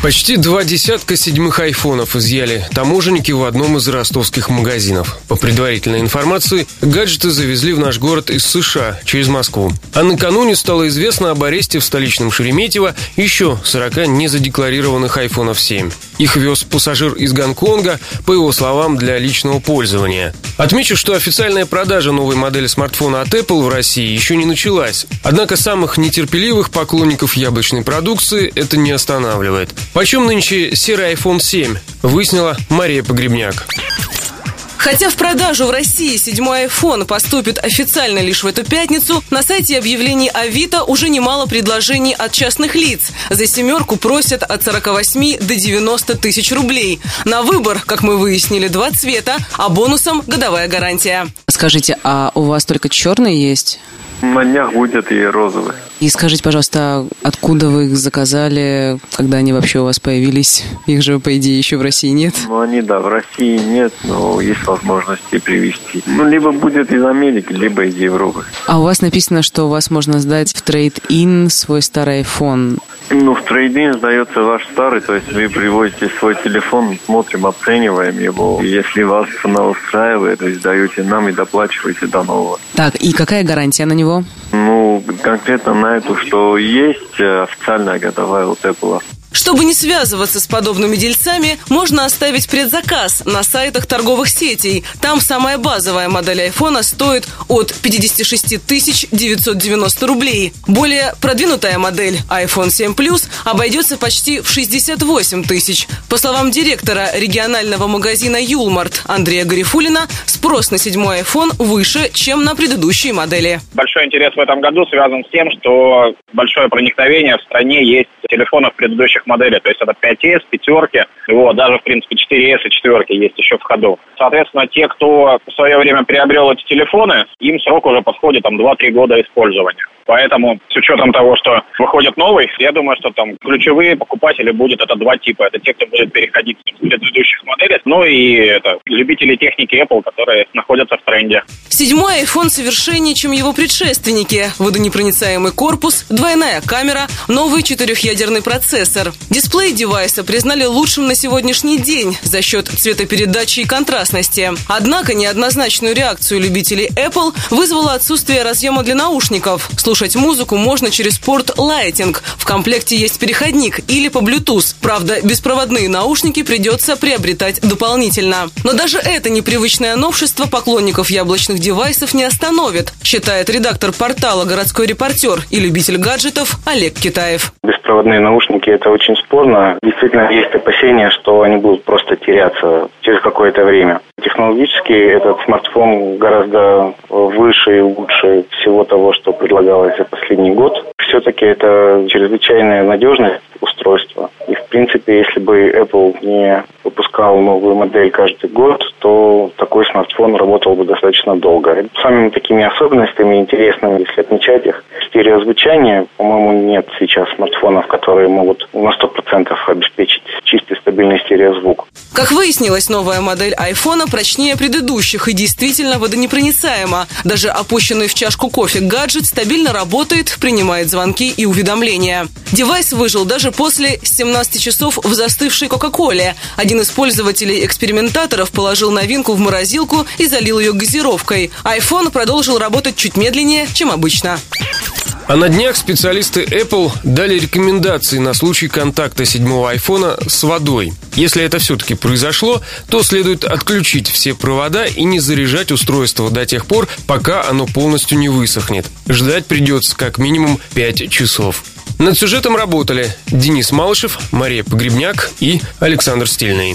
Почти два десятка седьмых айфонов изъяли таможенники в одном из ростовских магазинов. По предварительной информации, гаджеты завезли в наш город из США через Москву. А накануне стало известно об аресте в столичном Шереметьево еще 40 незадекларированных айфонов 7. Их вез пассажир из Гонконга, по его словам, для личного пользования. Отмечу, что официальная продажа новой модели смартфона от Apple в России еще не началась. Однако самых нетерпеливых поклонников яблочной продукции это не останавливает. Почем нынче серый iPhone 7? Выяснила Мария Погребняк. Хотя в продажу в России седьмой iPhone поступит официально лишь в эту пятницу, на сайте объявлений Авито уже немало предложений от частных лиц. За семерку просят от 48 до 90 тысяч рублей. На выбор, как мы выяснили, два цвета, а бонусом годовая гарантия. Скажите, а у вас только черный есть? На днях будет и розовый. И скажите, пожалуйста, откуда вы их заказали, когда они вообще у вас появились? Их же, по идее, еще в России нет. Ну, они, да, в России нет, но есть возможности привезти. Ну, либо будет из Америки, либо из Европы. А у вас написано, что у вас можно сдать в трейд-ин свой старый iPhone. Ну, в трейдинг сдается ваш старый, то есть вы привозите свой телефон, смотрим, оцениваем его. Если вас цена устраивает, то сдаете нам и доплачиваете до нового. Так, и какая гарантия на него? Ну, конкретно на эту, что есть э, официальная годовая от Apple. Чтобы не связываться с подобными дельцами, можно оставить предзаказ на сайтах торговых сетей. Там самая базовая модель айфона стоит от 56 990 рублей. Более продвинутая модель iPhone 7 Plus обойдется почти в 68 тысяч. По словам директора регионального магазина Юлмарт Андрея Гарифулина, спрос на седьмой iPhone выше, чем на предыдущие модели. Большой интерес в этом году связан с тем, что большое проникновение в стране есть телефонов предыдущих моделей. То есть это 5S, пятерки, вот, даже, в принципе, 4S и четверки есть еще в ходу. Соответственно, те, кто в свое время приобрел эти телефоны, им срок уже подходит там 2-3 года использования. Поэтому с учетом того, что выходит новый, я думаю, что там ключевые покупатели будет это два типа. Это те, кто будет переходить с предыдущих моделей, ну и это любители техники Apple, которые находятся в тренде. Седьмой iPhone совершеннее, чем его предшественники. Водонепроницаемый корпус, двойная камера, новый четырехъядерный процессор. Дисплей девайса признали лучшим на сегодняшний день за счет цветопередачи и контрастности. Однако неоднозначную реакцию любителей Apple вызвало отсутствие разъема для наушников. Слушать музыку можно через порт Lighting. В комплекте есть переходник или по Bluetooth. Правда, беспроводные наушники придется приобретать дополнительно. Но даже это непривычное новшество поклонников яблочных девайсов не остановит, считает редактор портала «Городской репортер» и любитель гаджетов Олег Китаев. Беспроводные наушники – это очень спорно. Действительно, есть опасения, что они будут просто теряться через какое-то время. Технологически этот смартфон гораздо выше и лучше всего того, что предлагалось за последний год. Все-таки это чрезвычайная надежность устройства. И, в принципе, если бы Apple не выпускал новую модель каждый год, то такой смартфон работал бы достаточно долго. Самыми такими особенностями интересными, если отмечать их, стереозвучание, по-моему, нет сейчас смартфонов, которые могут на 100% обеспечить чистый стабильный стереозвук. Как выяснилось, новая модель айфона прочнее предыдущих и действительно водонепроницаема. Даже опущенный в чашку кофе гаджет стабильно работает, принимает звонки и уведомления. Девайс выжил даже после 17 часов в застывшей Кока-Коле. Один из пользователей-экспериментаторов положил новинку в морозилку и залил ее газировкой. iPhone продолжил работать чуть медленнее, чем обычно. А на днях специалисты Apple дали рекомендации на случай контакта седьмого айфона с водой. Если это все-таки произошло, то следует отключить все провода и не заряжать устройство до тех пор, пока оно полностью не высохнет. Ждать придется как минимум 5 часов. Над сюжетом работали Денис Малышев, Мария Погребняк и Александр Стильный.